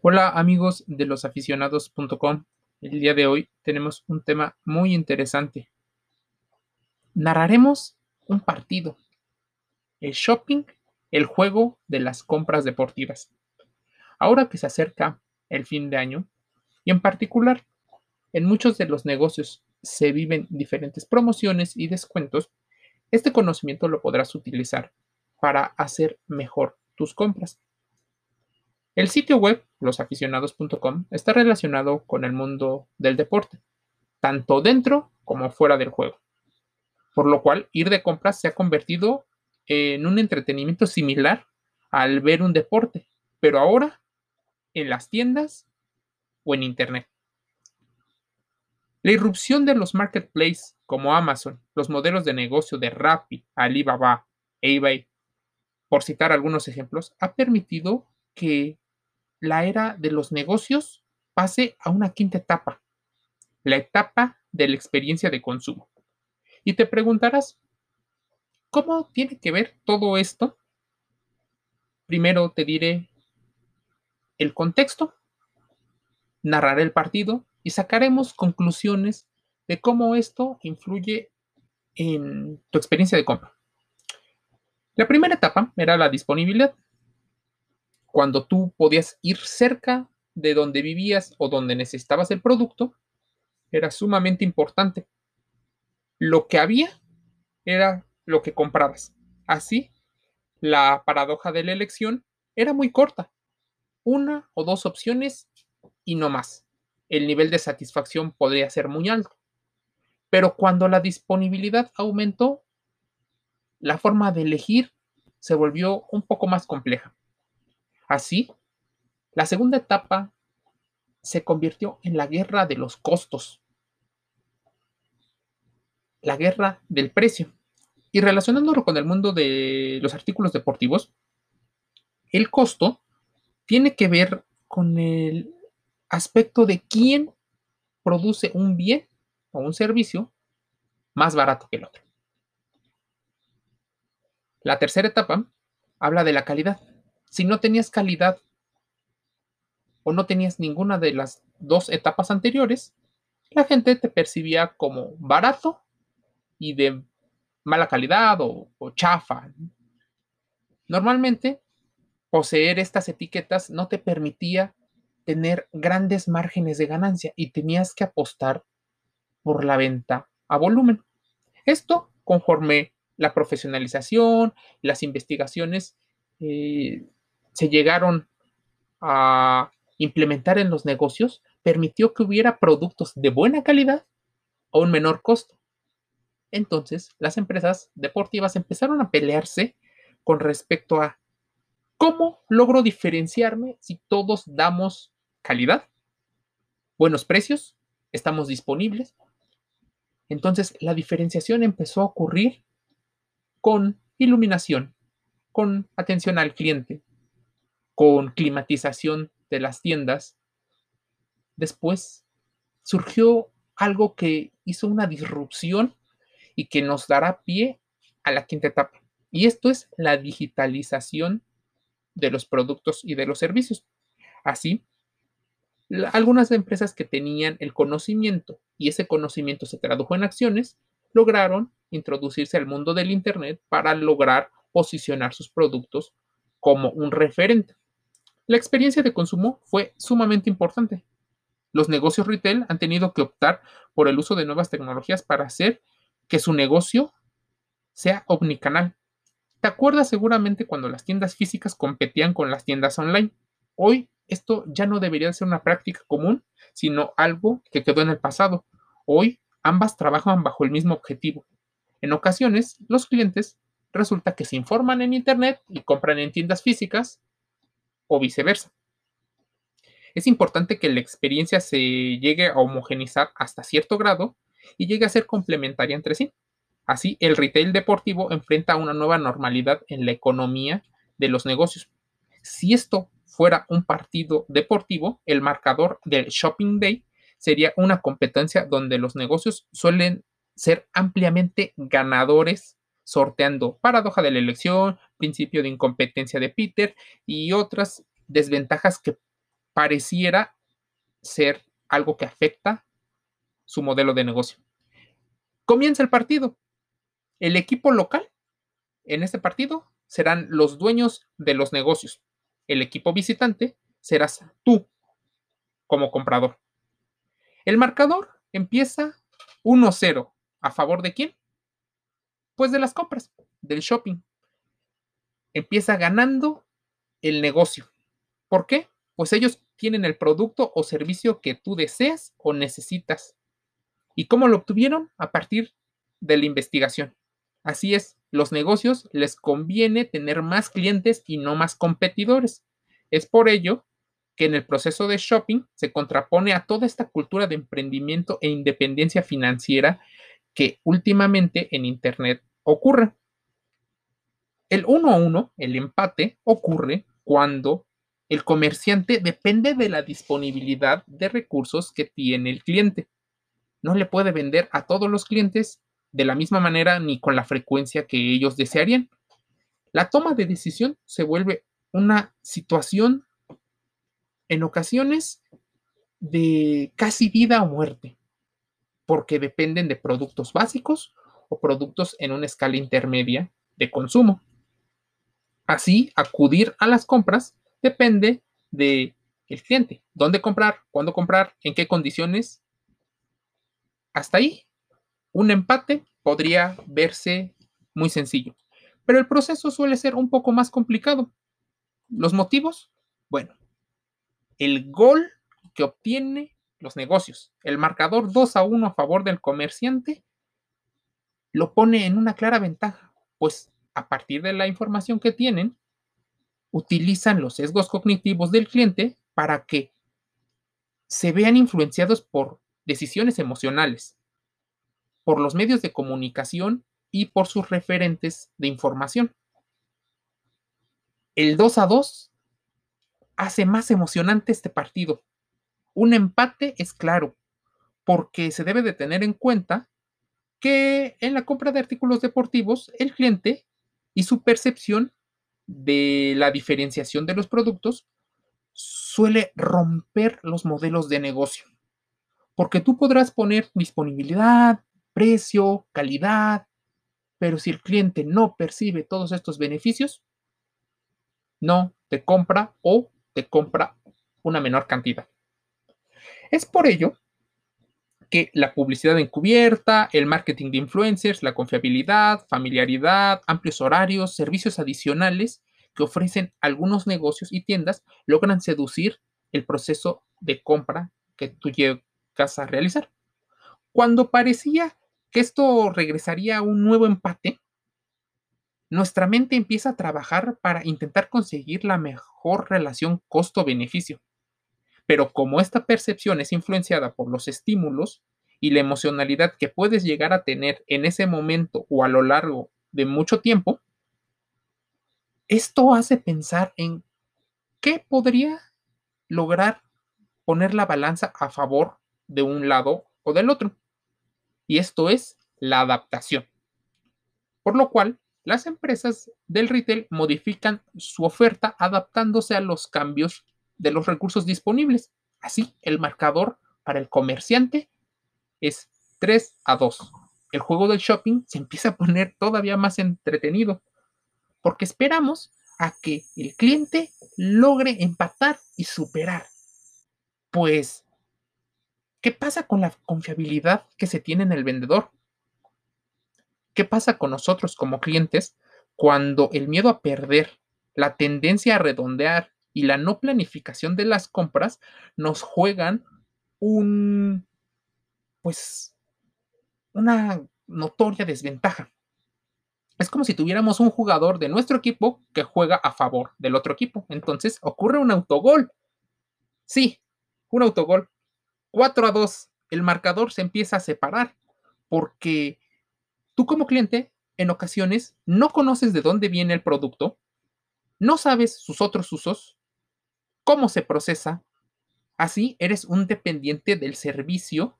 Hola amigos de losaficionados.com. El día de hoy tenemos un tema muy interesante. Narraremos un partido. El shopping, el juego de las compras deportivas. Ahora que se acerca el fin de año, y en particular en muchos de los negocios se viven diferentes promociones y descuentos, este conocimiento lo podrás utilizar para hacer mejor tus compras. El sitio web losaficionados.com está relacionado con el mundo del deporte, tanto dentro como fuera del juego, por lo cual ir de compras se ha convertido en un entretenimiento similar al ver un deporte, pero ahora en las tiendas o en Internet. La irrupción de los marketplaces como Amazon, los modelos de negocio de Rappi, Alibaba, eBay, por citar algunos ejemplos, ha permitido que la era de los negocios pase a una quinta etapa, la etapa de la experiencia de consumo. Y te preguntarás, ¿cómo tiene que ver todo esto? Primero te diré el contexto, narraré el partido y sacaremos conclusiones de cómo esto influye en tu experiencia de compra. La primera etapa era la disponibilidad cuando tú podías ir cerca de donde vivías o donde necesitabas el producto, era sumamente importante. Lo que había era lo que comprabas. Así, la paradoja de la elección era muy corta. Una o dos opciones y no más. El nivel de satisfacción podría ser muy alto. Pero cuando la disponibilidad aumentó, la forma de elegir se volvió un poco más compleja. Así, la segunda etapa se convirtió en la guerra de los costos, la guerra del precio. Y relacionándolo con el mundo de los artículos deportivos, el costo tiene que ver con el aspecto de quién produce un bien o un servicio más barato que el otro. La tercera etapa habla de la calidad si no tenías calidad o no tenías ninguna de las dos etapas anteriores, la gente te percibía como barato y de mala calidad o, chafa. Normalmente, poseer estas etiquetas no te permitía tener grandes márgenes de ganancia y tenías que apostar por la venta a volumen. Esto conforme la profesionalización, las investigaciones eh, se llegaron a implementar en los negocios permitió que hubiera productos de buena calidad a un menor costo. Entonces, las empresas deportivas empezaron a pelearse con respecto a cómo logro diferenciarme si todos damos calidad, buenos precios, estamos disponibles. Entonces, la diferenciación empezó a ocurrir con iluminación, con atención al cliente, con climatización de las tiendas, después surgió algo que hizo una disrupción y que nos dará pie a la quinta etapa. Y esto es la digitalización de los productos y de los servicios. Así, algunas empresas que tenían el conocimiento y ese conocimiento se tradujo en acciones, lograron introducirse al mundo del Internet para lograr posicionar sus productos como un referente. La experiencia de consumo fue sumamente importante. Los negocios retail han tenido que optar por el uso de nuevas tecnologías para hacer que su negocio sea omnicanal. ¿Te acuerdas seguramente cuando las tiendas físicas competían con las tiendas online? Hoy esto ya no debería ser una práctica común, sino algo que quedó en el pasado. Hoy ambas trabajan bajo el mismo objetivo. En ocasiones, los clientes resulta que se informan en Internet y compran en tiendas físicas o viceversa. Es importante que la experiencia se llegue a homogenizar hasta cierto grado y llegue a ser complementaria entre sí. Así, el retail deportivo enfrenta una nueva normalidad en la economía de los negocios. Si esto fuera un partido deportivo, el marcador del Shopping Day sería una competencia donde los negocios suelen ser ampliamente ganadores sorteando paradoja de la elección, principio de incompetencia de Peter y otras desventajas que pareciera ser algo que afecta su modelo de negocio. Comienza el partido. El equipo local en este partido serán los dueños de los negocios. El equipo visitante serás tú como comprador. El marcador empieza 1-0. ¿A favor de quién? Pues de las compras, del shopping. Empieza ganando el negocio. ¿Por qué? Pues ellos tienen el producto o servicio que tú deseas o necesitas. ¿Y cómo lo obtuvieron? A partir de la investigación. Así es, los negocios les conviene tener más clientes y no más competidores. Es por ello que en el proceso de shopping se contrapone a toda esta cultura de emprendimiento e independencia financiera que últimamente en Internet ocurre. El uno a uno, el empate, ocurre cuando el comerciante depende de la disponibilidad de recursos que tiene el cliente. No le puede vender a todos los clientes de la misma manera ni con la frecuencia que ellos desearían. La toma de decisión se vuelve una situación en ocasiones de casi vida o muerte, porque dependen de productos básicos o productos en una escala intermedia de consumo. Así, acudir a las compras depende de el cliente, dónde comprar, cuándo comprar, en qué condiciones. Hasta ahí, un empate podría verse muy sencillo, pero el proceso suele ser un poco más complicado. ¿Los motivos? Bueno, el gol que obtiene los negocios, el marcador 2 a 1 a favor del comerciante, lo pone en una clara ventaja, pues a partir de la información que tienen, utilizan los sesgos cognitivos del cliente para que se vean influenciados por decisiones emocionales, por los medios de comunicación y por sus referentes de información. El 2 a 2 hace más emocionante este partido. Un empate es claro, porque se debe de tener en cuenta que en la compra de artículos deportivos el cliente y su percepción de la diferenciación de los productos suele romper los modelos de negocio. Porque tú podrás poner disponibilidad, precio, calidad, pero si el cliente no percibe todos estos beneficios, no te compra o te compra una menor cantidad. Es por ello que la publicidad encubierta, el marketing de influencers, la confiabilidad, familiaridad, amplios horarios, servicios adicionales que ofrecen algunos negocios y tiendas logran seducir el proceso de compra que tú llegas a realizar. Cuando parecía que esto regresaría a un nuevo empate, nuestra mente empieza a trabajar para intentar conseguir la mejor relación costo-beneficio. Pero como esta percepción es influenciada por los estímulos y la emocionalidad que puedes llegar a tener en ese momento o a lo largo de mucho tiempo, esto hace pensar en qué podría lograr poner la balanza a favor de un lado o del otro. Y esto es la adaptación. Por lo cual, las empresas del retail modifican su oferta adaptándose a los cambios de los recursos disponibles. Así, el marcador para el comerciante es 3 a 2. El juego del shopping se empieza a poner todavía más entretenido porque esperamos a que el cliente logre empatar y superar. Pues, ¿qué pasa con la confiabilidad que se tiene en el vendedor? ¿Qué pasa con nosotros como clientes cuando el miedo a perder, la tendencia a redondear y la no planificación de las compras nos juegan un, pues, una notoria desventaja. Es como si tuviéramos un jugador de nuestro equipo que juega a favor del otro equipo. Entonces ocurre un autogol. Sí, un autogol. 4 a 2. El marcador se empieza a separar porque tú como cliente en ocasiones no conoces de dónde viene el producto, no sabes sus otros usos, cómo se procesa. Así eres un dependiente del servicio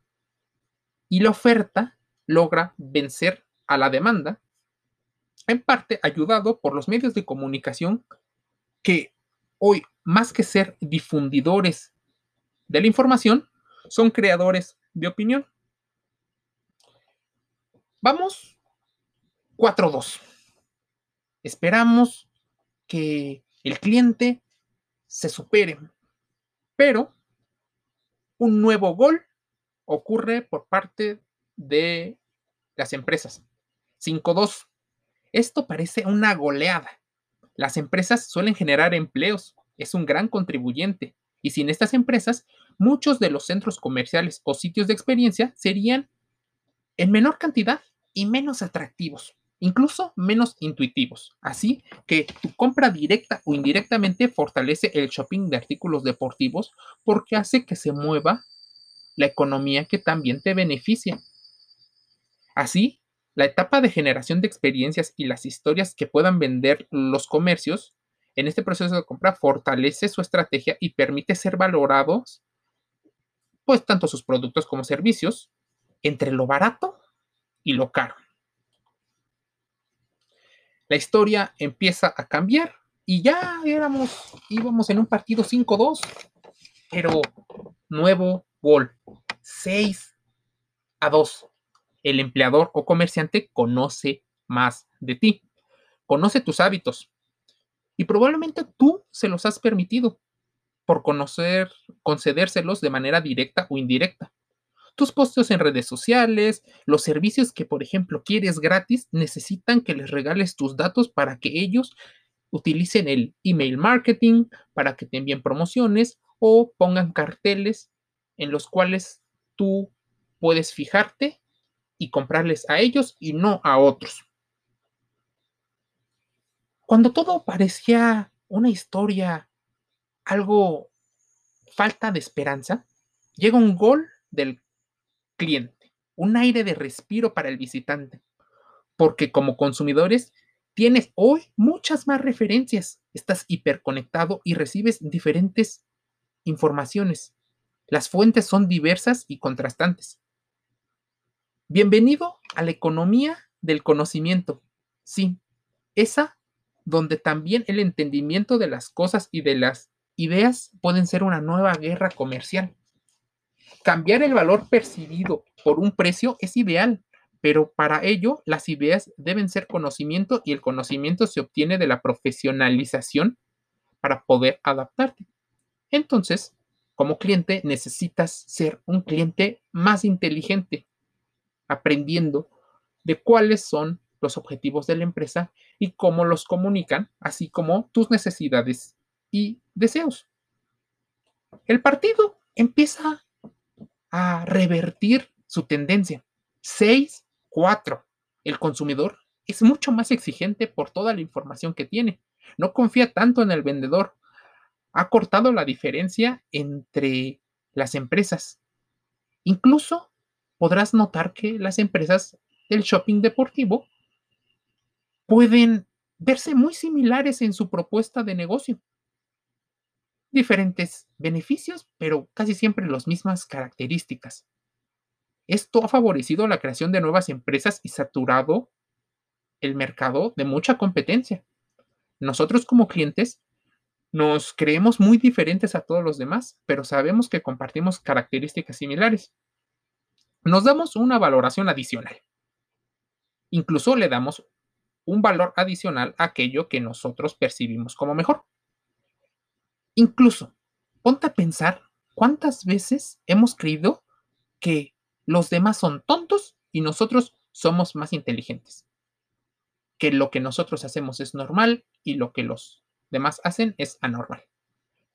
y la oferta logra vencer a la demanda, en parte ayudado por los medios de comunicación que hoy más que ser difundidores de la información, son creadores de opinión. Vamos 4-2. Esperamos que el cliente se supere, pero un nuevo gol ocurre por parte de las empresas. 5-2. Esto parece una goleada. Las empresas suelen generar empleos, es un gran contribuyente, y sin estas empresas, muchos de los centros comerciales o sitios de experiencia serían en menor cantidad y menos atractivos, incluso menos intuitivos. Así que tu compra directa o indirectamente fortalece el shopping de artículos deportivos porque hace que se mueva la economía que también te beneficia. Así, la etapa de generación de experiencias y las historias que puedan vender los comercios en este proceso de compra fortalece su estrategia y permite ser valorados, pues tanto sus productos como servicios, entre lo barato y lo caro. La historia empieza a cambiar y ya éramos, íbamos en un partido 5-2, pero nuevo gol, 6 a 2 el empleador o comerciante conoce más de ti, conoce tus hábitos y probablemente tú se los has permitido por conocer, concedérselos de manera directa o indirecta. Tus posteos en redes sociales, los servicios que, por ejemplo, quieres gratis, necesitan que les regales tus datos para que ellos utilicen el email marketing, para que te envíen promociones o pongan carteles en los cuales tú puedes fijarte y comprarles a ellos y no a otros. Cuando todo parecía una historia, algo falta de esperanza, llega un gol del cliente, un aire de respiro para el visitante, porque como consumidores tienes hoy muchas más referencias, estás hiperconectado y recibes diferentes informaciones. Las fuentes son diversas y contrastantes. Bienvenido a la economía del conocimiento. Sí, esa donde también el entendimiento de las cosas y de las ideas pueden ser una nueva guerra comercial. Cambiar el valor percibido por un precio es ideal, pero para ello las ideas deben ser conocimiento y el conocimiento se obtiene de la profesionalización para poder adaptarte. Entonces, como cliente necesitas ser un cliente más inteligente, aprendiendo de cuáles son los objetivos de la empresa y cómo los comunican, así como tus necesidades y deseos. El partido empieza a revertir su tendencia. 6-4. El consumidor es mucho más exigente por toda la información que tiene. No confía tanto en el vendedor. Ha cortado la diferencia entre las empresas. Incluso podrás notar que las empresas del shopping deportivo pueden verse muy similares en su propuesta de negocio. Diferentes beneficios, pero casi siempre las mismas características. Esto ha favorecido la creación de nuevas empresas y saturado el mercado de mucha competencia. Nosotros como clientes nos creemos muy diferentes a todos los demás, pero sabemos que compartimos características similares nos damos una valoración adicional. Incluso le damos un valor adicional a aquello que nosotros percibimos como mejor. Incluso, ponte a pensar cuántas veces hemos creído que los demás son tontos y nosotros somos más inteligentes. Que lo que nosotros hacemos es normal y lo que los demás hacen es anormal.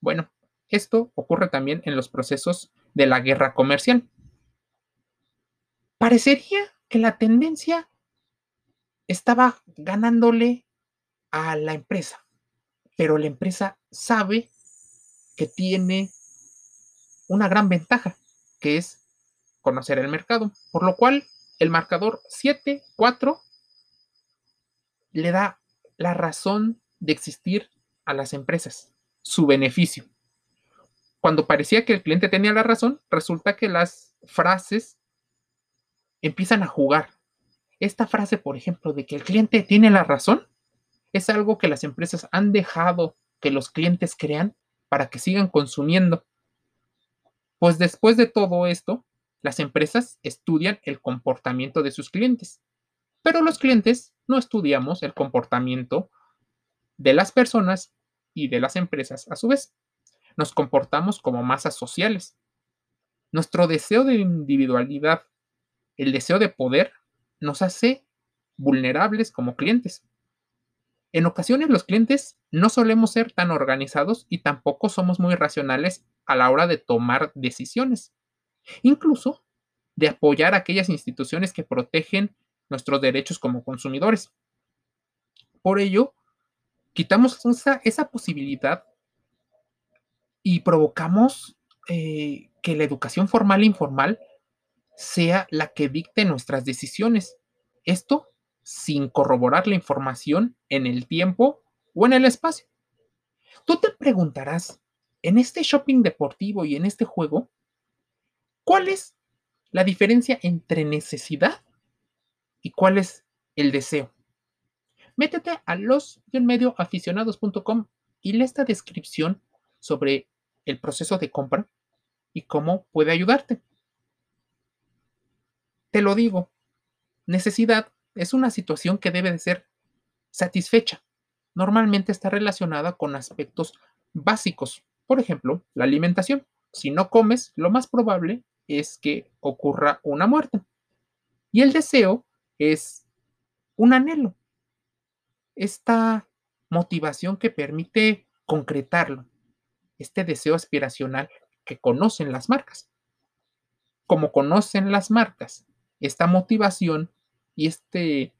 Bueno, esto ocurre también en los procesos de la guerra comercial. Parecería que la tendencia estaba ganándole a la empresa, pero la empresa sabe que tiene una gran ventaja, que es conocer el mercado, por lo cual el marcador 7-4 le da la razón de existir a las empresas, su beneficio. Cuando parecía que el cliente tenía la razón, resulta que las frases empiezan a jugar. Esta frase, por ejemplo, de que el cliente tiene la razón, es algo que las empresas han dejado que los clientes crean para que sigan consumiendo. Pues después de todo esto, las empresas estudian el comportamiento de sus clientes, pero los clientes no estudiamos el comportamiento de las personas y de las empresas a su vez. Nos comportamos como masas sociales. Nuestro deseo de individualidad, el deseo de poder, nos hace vulnerables como clientes. En ocasiones los clientes no solemos ser tan organizados y tampoco somos muy racionales a la hora de tomar decisiones. Incluso de apoyar a aquellas instituciones que protegen nuestros derechos como consumidores. Por ello, quitamos esa, posibilidad y provocamos eh, que la educación formal e informal sea la que dicte nuestras decisiones. Esto sin corroborar la información en el tiempo o en el espacio. Tú te preguntarás, en este shopping deportivo y en este juego, ¿cuál es la diferencia entre necesidad y cuál es el deseo? Métete a los-medioaficionados.com y lee esta descripción sobre el proceso de compra y cómo puede ayudarte. Te lo digo, necesidad es una situación que debe de ser satisfecha. Normalmente está relacionada con aspectos básicos, por ejemplo, la alimentación. Si no comes, lo más probable es que ocurra una muerte. Y el deseo es un anhelo, esta motivación que permite concretarlo, este deseo aspiracional que conocen las marcas. Como conocen las marcas, esta motivación y este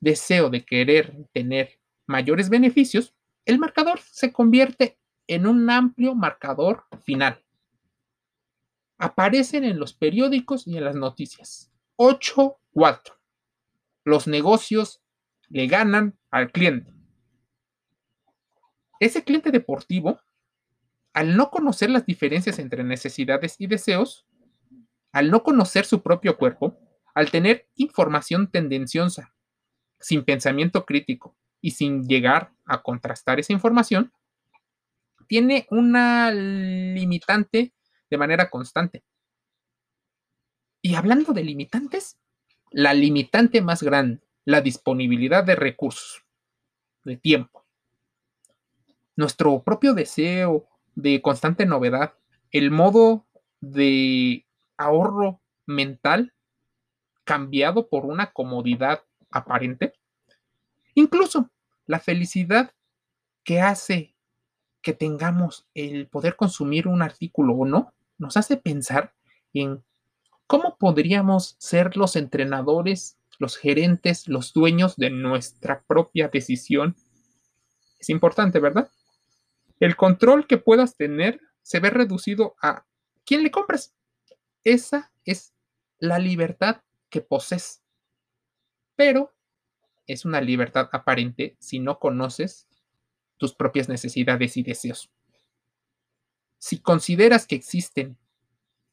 deseo de querer tener mayores beneficios, el marcador se convierte en un amplio marcador final. Aparecen en los periódicos y en las noticias. 8-4. Los negocios le ganan al cliente. Ese cliente deportivo, al no conocer las diferencias entre necesidades y deseos, al no conocer su propio cuerpo, al tener información tendenciosa, sin pensamiento crítico y sin llegar a contrastar esa información, tiene una limitante de manera constante. Y hablando de limitantes, la limitante más grande, la disponibilidad de recursos, de tiempo. Nuestro propio deseo de constante novedad, el modo de ahorro mental cambiado por una comodidad aparente. Incluso la felicidad que hace que tengamos el poder consumir un artículo o no, nos hace pensar en cómo podríamos ser los entrenadores, los gerentes, los dueños de nuestra propia decisión. Es importante, ¿verdad? El control que puedas tener se ve reducido a quién le compras. Esa es la libertad que poses. Pero es una libertad aparente si no conoces tus propias necesidades y deseos. Si consideras que existen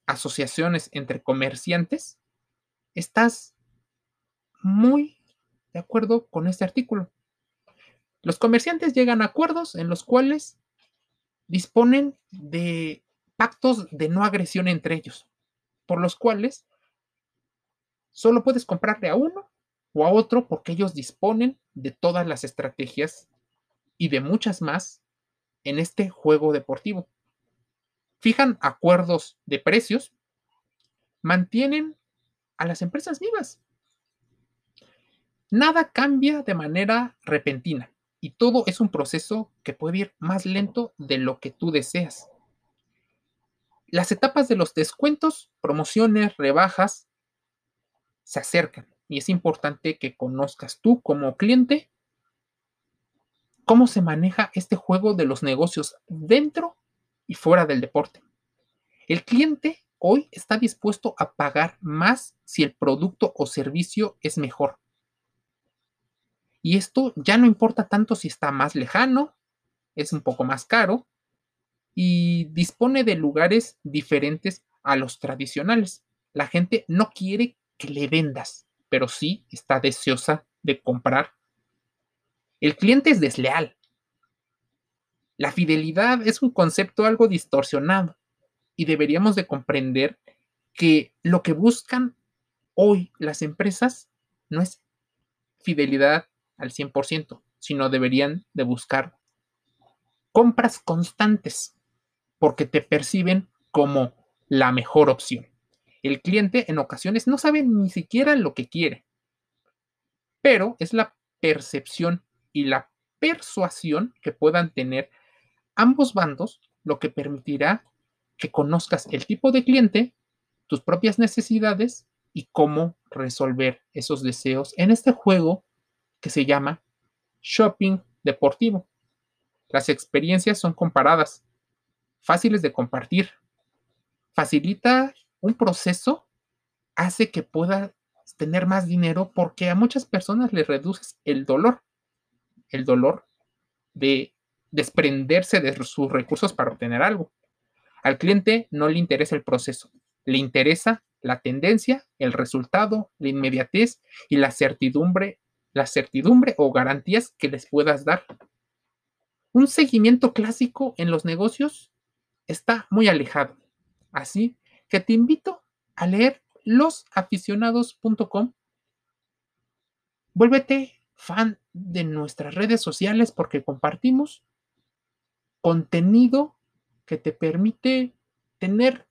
asociaciones entre comerciantes, estás muy de acuerdo con este artículo. Los comerciantes llegan a acuerdos en los cuales disponen de pactos de no agresión entre ellos, por los cuales Solo puedes comprarle a uno o a otro porque ellos disponen de todas las estrategias y de muchas más en este juego deportivo. Fijan acuerdos de precios, mantienen a las empresas vivas. Nada cambia de manera repentina y todo es un proceso que puede ir más lento de lo que tú deseas. Las etapas de los descuentos, promociones, rebajas se acercan y es importante que conozcas tú como cliente cómo se maneja este juego de los negocios dentro y fuera del deporte. El cliente hoy está dispuesto a pagar más si el producto o servicio es mejor. Y esto ya no importa tanto si está más lejano, es un poco más caro y dispone de lugares diferentes a los tradicionales. La gente no quiere que le vendas, pero sí está deseosa de comprar. El cliente es desleal. La fidelidad es un concepto algo distorsionado y deberíamos de comprender que lo que buscan hoy las empresas no es fidelidad al 100%, sino deberían de buscar compras constantes porque te perciben como la mejor opción. El cliente en ocasiones no sabe ni siquiera lo que quiere, pero es la percepción y la persuasión que puedan tener ambos bandos lo que permitirá que conozcas el tipo de cliente, tus propias necesidades y cómo resolver esos deseos en este juego que se llama shopping deportivo. Las experiencias son comparadas, fáciles de compartir, facilita un proceso, hace que puedas tener más dinero porque a muchas personas les reduces el dolor, el dolor de desprenderse de sus recursos para obtener algo. Al cliente no le interesa el proceso, le interesa la tendencia, el resultado, la inmediatez y la certidumbre, la certidumbre o garantías que les puedas dar. Un seguimiento clásico en los negocios está muy alejado. Así que te invito a leer losaficionados.com. Vuélvete fan de nuestras redes sociales porque compartimos contenido que te permite tener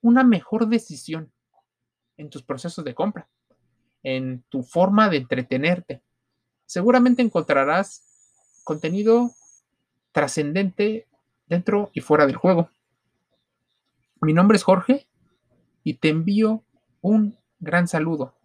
una mejor decisión en tus procesos de compra, en tu forma de entretenerte. Seguramente encontrarás contenido trascendente dentro y fuera del juego. Mi nombre es Jorge y te envío un gran saludo.